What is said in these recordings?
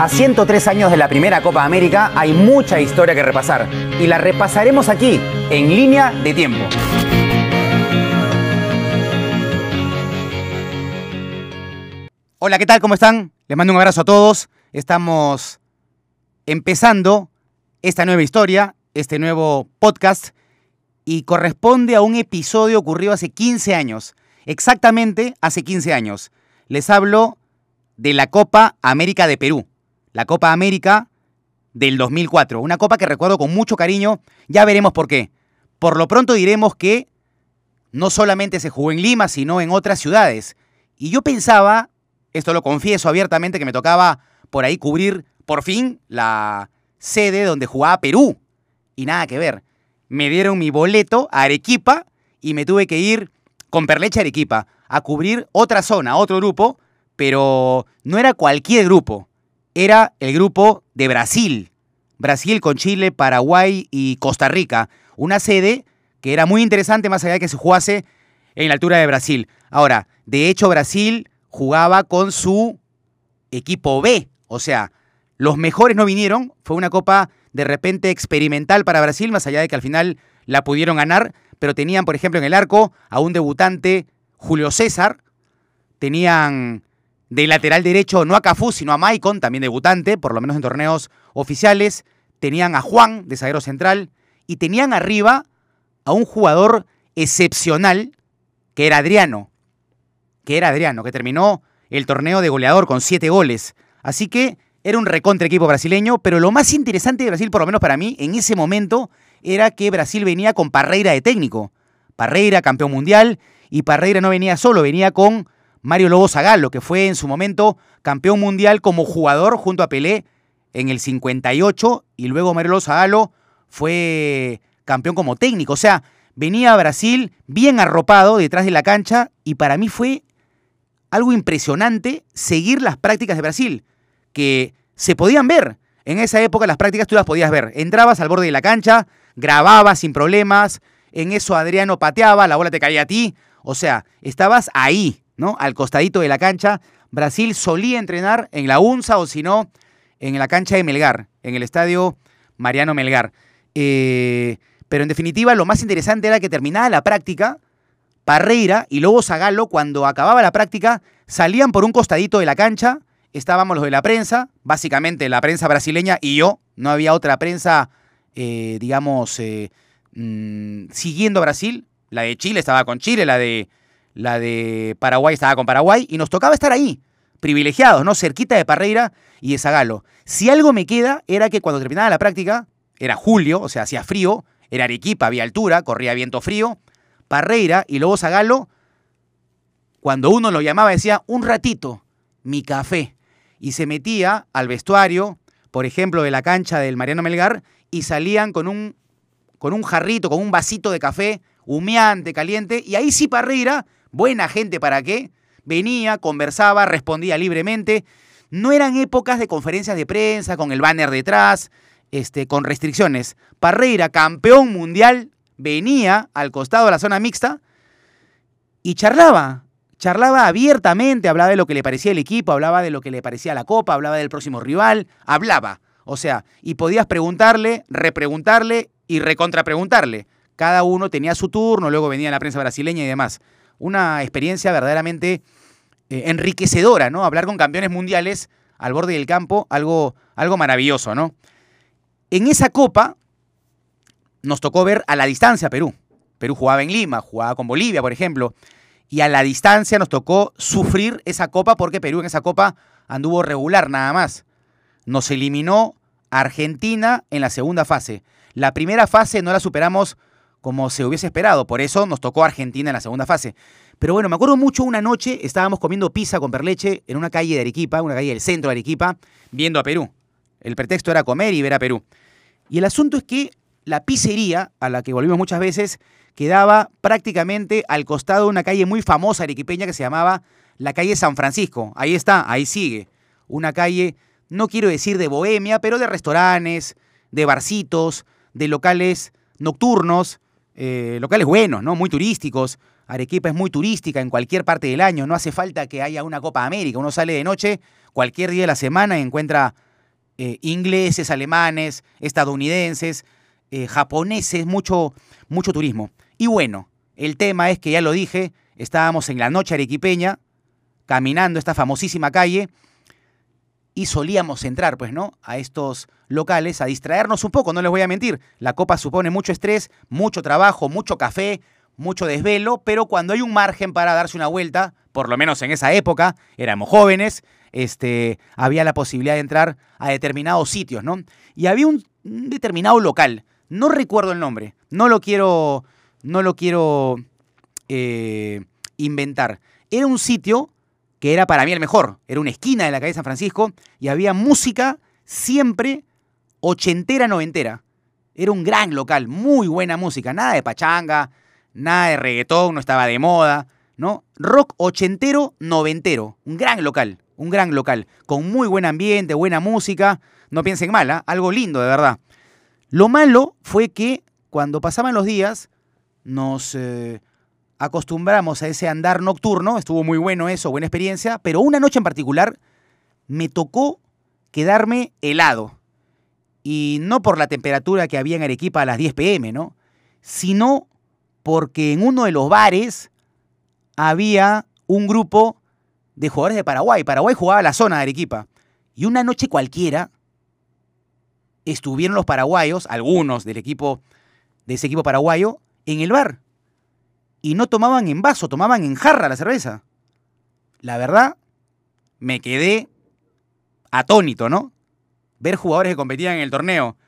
A 103 años de la primera Copa América hay mucha historia que repasar y la repasaremos aquí, en línea de tiempo. Hola, ¿qué tal? ¿Cómo están? Les mando un abrazo a todos. Estamos empezando esta nueva historia, este nuevo podcast, y corresponde a un episodio ocurrido hace 15 años, exactamente hace 15 años. Les hablo de la Copa América de Perú la Copa América del 2004. Una copa que recuerdo con mucho cariño, ya veremos por qué. Por lo pronto diremos que no solamente se jugó en Lima, sino en otras ciudades. Y yo pensaba, esto lo confieso abiertamente, que me tocaba por ahí cubrir por fin la sede donde jugaba Perú. Y nada que ver. Me dieron mi boleto a Arequipa y me tuve que ir con Perlecha a Arequipa a cubrir otra zona, otro grupo, pero no era cualquier grupo era el grupo de Brasil. Brasil con Chile, Paraguay y Costa Rica. Una sede que era muy interesante más allá de que se jugase en la altura de Brasil. Ahora, de hecho Brasil jugaba con su equipo B. O sea, los mejores no vinieron. Fue una copa de repente experimental para Brasil, más allá de que al final la pudieron ganar. Pero tenían, por ejemplo, en el arco a un debutante, Julio César. Tenían de lateral derecho no a Cafú, sino a Maicon, también debutante, por lo menos en torneos oficiales. Tenían a Juan, de zaguero central, y tenían arriba a un jugador excepcional, que era Adriano. Que era Adriano, que terminó el torneo de goleador con siete goles. Así que era un recontra equipo brasileño, pero lo más interesante de Brasil, por lo menos para mí, en ese momento, era que Brasil venía con Parreira de técnico. Parreira, campeón mundial, y Parreira no venía solo, venía con Mario Lobo Zagallo, que fue en su momento campeón mundial como jugador junto a Pelé en el 58 y luego Mario Lobo Zagallo fue campeón como técnico. O sea, venía a Brasil bien arropado detrás de la cancha y para mí fue algo impresionante seguir las prácticas de Brasil, que se podían ver. En esa época las prácticas tú las podías ver. Entrabas al borde de la cancha, grababas sin problemas, en eso Adriano pateaba, la bola te caía a ti. O sea, estabas ahí, ¿no? Al costadito de la cancha. Brasil solía entrenar en la UNSA o si no, en la cancha de Melgar, en el estadio Mariano Melgar. Eh, pero en definitiva, lo más interesante era que terminaba la práctica, Parreira y luego Zagallo, cuando acababa la práctica, salían por un costadito de la cancha, estábamos los de la prensa, básicamente la prensa brasileña y yo, no había otra prensa, eh, digamos, eh, mm, siguiendo a Brasil. La de Chile estaba con Chile, la de la de Paraguay estaba con Paraguay y nos tocaba estar ahí, privilegiados, ¿no? Cerquita de Parreira y de Zagalo. Si algo me queda era que cuando terminaba la práctica, era julio, o sea, hacía frío, era Arequipa, había altura, corría viento frío, Parreira y luego Zagalo, cuando uno lo llamaba decía, un ratito, mi café. Y se metía al vestuario, por ejemplo, de la cancha del Mariano Melgar, y salían con un, con un jarrito, con un vasito de café humeante, caliente, y ahí sí Parreira buena gente para qué, venía, conversaba, respondía libremente. No eran épocas de conferencias de prensa con el banner detrás, este, con restricciones. Parreira, campeón mundial, venía al costado de la zona mixta y charlaba. Charlaba abiertamente, hablaba de lo que le parecía el equipo, hablaba de lo que le parecía la copa, hablaba del próximo rival, hablaba. O sea, y podías preguntarle, repreguntarle y recontrapreguntarle. Cada uno tenía su turno, luego venía la prensa brasileña y demás una experiencia verdaderamente eh, enriquecedora, ¿no? Hablar con campeones mundiales al borde del campo, algo, algo maravilloso, ¿no? En esa copa nos tocó ver a la distancia Perú. Perú jugaba en Lima, jugaba con Bolivia, por ejemplo, y a la distancia nos tocó sufrir esa copa porque Perú en esa copa anduvo regular nada más. Nos eliminó Argentina en la segunda fase. La primera fase no la superamos como se hubiese esperado. Por eso nos tocó Argentina en la segunda fase. Pero bueno, me acuerdo mucho una noche, estábamos comiendo pizza con perleche en una calle de Arequipa, una calle del centro de Arequipa, viendo a Perú. El pretexto era comer y ver a Perú. Y el asunto es que la pizzería, a la que volvimos muchas veces, quedaba prácticamente al costado de una calle muy famosa arequipeña que se llamaba la calle San Francisco. Ahí está, ahí sigue. Una calle, no quiero decir de bohemia, pero de restaurantes, de barcitos, de locales nocturnos, eh, locales buenos, ¿no? Muy turísticos. Arequipa es muy turística en cualquier parte del año. No hace falta que haya una Copa América. Uno sale de noche cualquier día de la semana y encuentra eh, ingleses, alemanes, estadounidenses, eh, japoneses, mucho, mucho turismo. Y bueno, el tema es que ya lo dije, estábamos en la noche arequipeña, caminando esta famosísima calle, y solíamos entrar, pues, ¿no? A estos locales a distraernos un poco, no les voy a mentir. La copa supone mucho estrés, mucho trabajo, mucho café, mucho desvelo, pero cuando hay un margen para darse una vuelta, por lo menos en esa época, éramos jóvenes, este, había la posibilidad de entrar a determinados sitios, ¿no? Y había un determinado local, no recuerdo el nombre, no lo quiero, no lo quiero eh, inventar. Era un sitio que era para mí el mejor. Era una esquina de la calle San Francisco y había música siempre ochentera, noventera. Era un gran local, muy buena música, nada de pachanga, nada de reggaetón, no estaba de moda, ¿no? Rock ochentero, noventero, un gran local, un gran local, con muy buen ambiente, buena música, no piensen mal, ¿ah? algo lindo de verdad. Lo malo fue que cuando pasaban los días nos eh, acostumbramos a ese andar nocturno, estuvo muy bueno eso, buena experiencia, pero una noche en particular me tocó quedarme helado. Y no por la temperatura que había en Arequipa a las 10 pm, ¿no? Sino porque en uno de los bares había un grupo de jugadores de Paraguay. Paraguay jugaba la zona de Arequipa. Y una noche cualquiera estuvieron los paraguayos, algunos del equipo de ese equipo paraguayo, en el bar y no tomaban en vaso, tomaban en jarra la cerveza. La verdad, me quedé atónito, ¿no? Ver jugadores que competían en el torneo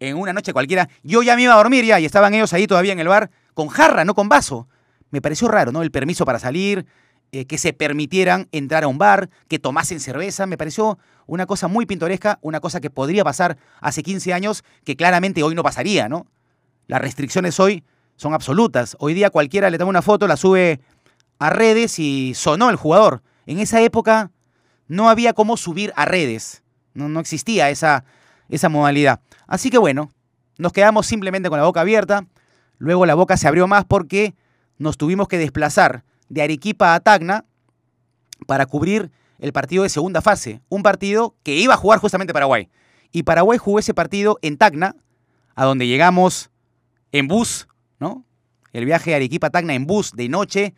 en una noche cualquiera. Yo ya me iba a dormir ya y estaban ellos ahí todavía en el bar con jarra, no con vaso. Me pareció raro, ¿no? El permiso para salir, eh, que se permitieran entrar a un bar, que tomasen cerveza. Me pareció una cosa muy pintoresca, una cosa que podría pasar hace 15 años, que claramente hoy no pasaría, ¿no? Las restricciones hoy son absolutas. Hoy día cualquiera le toma una foto, la sube a redes y sonó el jugador. En esa época no había cómo subir a redes. No, no existía esa, esa modalidad. Así que bueno, nos quedamos simplemente con la boca abierta. Luego la boca se abrió más porque nos tuvimos que desplazar de Arequipa a Tacna para cubrir el partido de segunda fase. Un partido que iba a jugar justamente Paraguay. Y Paraguay jugó ese partido en Tacna, a donde llegamos en bus ¿no? El viaje a Arequipa-Tacna en bus de noche,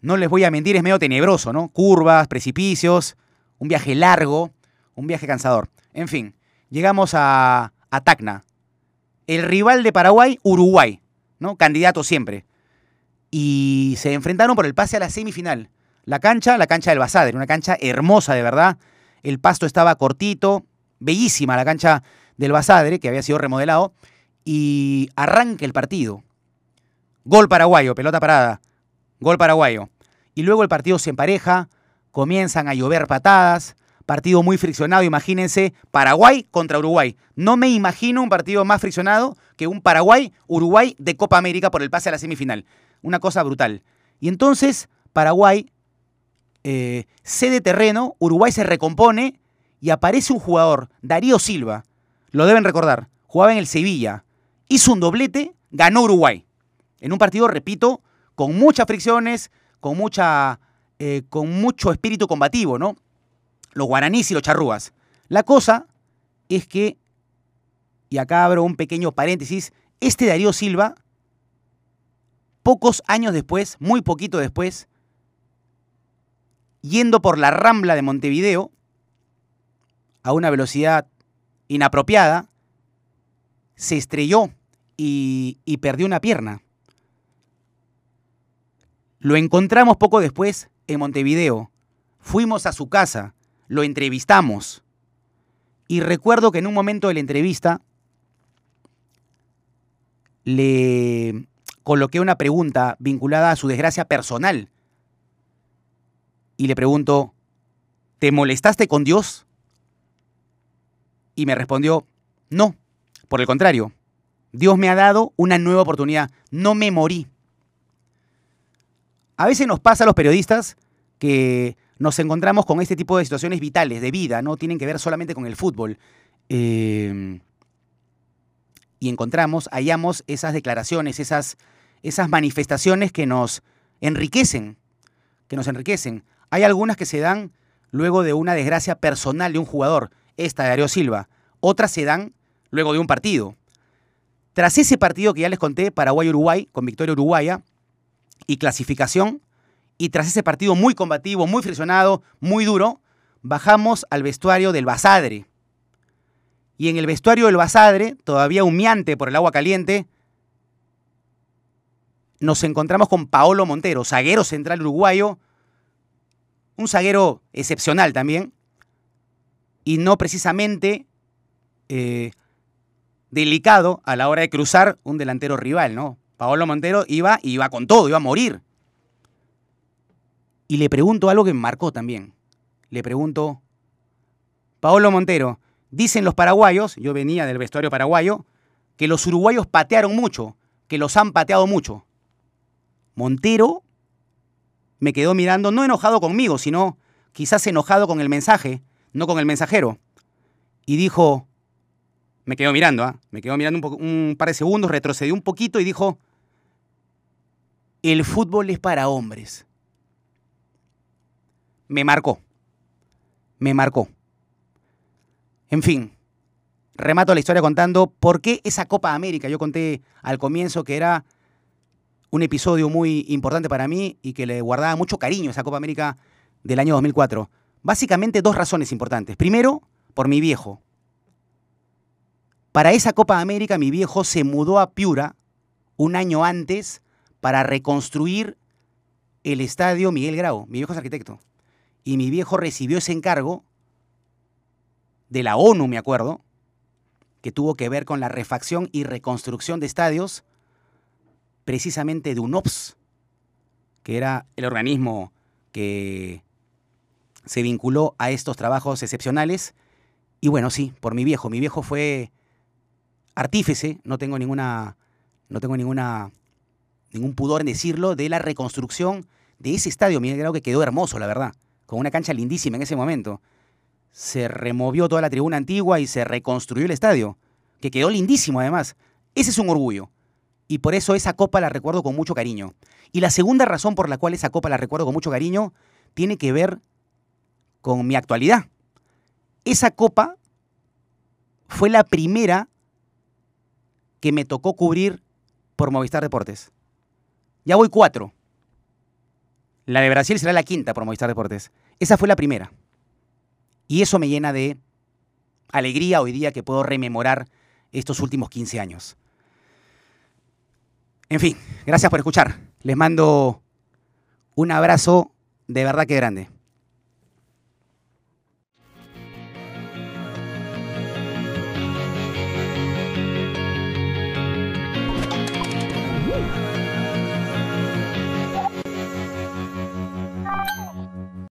no les voy a mentir, es medio tenebroso, ¿no? Curvas, precipicios, un viaje largo, un viaje cansador. En fin, llegamos a, a Tacna. El rival de Paraguay, Uruguay, ¿no? Candidato siempre. Y se enfrentaron por el pase a la semifinal. La cancha, la cancha del Basader, una cancha hermosa de verdad. El pasto estaba cortito, bellísima la cancha del Basadre, que había sido remodelado, y arranca el partido. Gol paraguayo, pelota parada. Gol paraguayo. Y luego el partido se empareja, comienzan a llover patadas, partido muy friccionado, imagínense, Paraguay contra Uruguay. No me imagino un partido más friccionado que un Paraguay-Uruguay de Copa América por el pase a la semifinal. Una cosa brutal. Y entonces Paraguay eh, cede terreno, Uruguay se recompone y aparece un jugador, Darío Silva, lo deben recordar, jugaba en el Sevilla, hizo un doblete, ganó Uruguay en un partido, repito, con muchas fricciones, con, mucha, eh, con mucho espíritu combativo, ¿no? Los guaraníes y los charrúas. La cosa es que, y acá abro un pequeño paréntesis, este Darío Silva, pocos años después, muy poquito después, yendo por la rambla de Montevideo a una velocidad inapropiada, se estrelló y, y perdió una pierna. Lo encontramos poco después en Montevideo. Fuimos a su casa, lo entrevistamos. Y recuerdo que en un momento de la entrevista le coloqué una pregunta vinculada a su desgracia personal. Y le pregunto, ¿te molestaste con Dios? Y me respondió, no, por el contrario, Dios me ha dado una nueva oportunidad, no me morí. A veces nos pasa a los periodistas que nos encontramos con este tipo de situaciones vitales, de vida, no tienen que ver solamente con el fútbol. Eh, y encontramos, hallamos esas declaraciones, esas, esas manifestaciones que nos enriquecen, que nos enriquecen. Hay algunas que se dan luego de una desgracia personal de un jugador. esta de Darío Silva. Otras se dan luego de un partido. Tras ese partido que ya les conté, Paraguay-Uruguay, con victoria uruguaya y clasificación, y tras ese partido muy combativo, muy friccionado, muy duro, bajamos al vestuario del Basadre. Y en el vestuario del Basadre, todavía humeante por el agua caliente, nos encontramos con Paolo Montero, zaguero central uruguayo, un zaguero excepcional también, y no precisamente eh, delicado a la hora de cruzar un delantero rival, ¿no? Paolo Montero iba, iba con todo, iba a morir. Y le pregunto algo que me marcó también. Le pregunto, Paolo Montero, dicen los paraguayos, yo venía del vestuario paraguayo, que los uruguayos patearon mucho, que los han pateado mucho. Montero me quedó mirando, no enojado conmigo, sino quizás enojado con el mensaje, no con el mensajero. Y dijo, me quedó mirando, ¿ah? me quedó mirando un, un par de segundos, retrocedió un poquito y dijo, el fútbol es para hombres. Me marcó, me marcó. En fin, remato la historia contando por qué esa Copa América. Yo conté al comienzo que era un episodio muy importante para mí y que le guardaba mucho cariño esa Copa América del año 2004. Básicamente dos razones importantes. Primero, por mi viejo. Para esa Copa América mi viejo se mudó a Piura un año antes para reconstruir el estadio Miguel Grau. Mi viejo es arquitecto. Y mi viejo recibió ese encargo de la ONU, me acuerdo, que tuvo que ver con la refacción y reconstrucción de estadios, precisamente de UNOPS, que era el organismo que se vinculó a estos trabajos excepcionales. Y bueno, sí, por mi viejo. Mi viejo fue artífice, no tengo ninguna, no tengo ninguna, ningún pudor en decirlo, de la reconstrucción de ese estadio. Miguel Grau que quedó hermoso, la verdad, con una cancha lindísima en ese momento. Se removió toda la tribuna antigua y se reconstruyó el estadio, que quedó lindísimo además. Ese es un orgullo. Y por eso esa copa la recuerdo con mucho cariño. Y la segunda razón por la cual esa copa la recuerdo con mucho cariño tiene que ver con mi actualidad. Esa copa fue la primera que me tocó cubrir por Movistar Deportes. Ya voy cuatro. La de Brasil será la quinta por Movistar Deportes. Esa fue la primera. Y eso me llena de alegría hoy día que puedo rememorar estos últimos 15 años. En fin, gracias por escuchar. Les mando un abrazo de verdad que grande.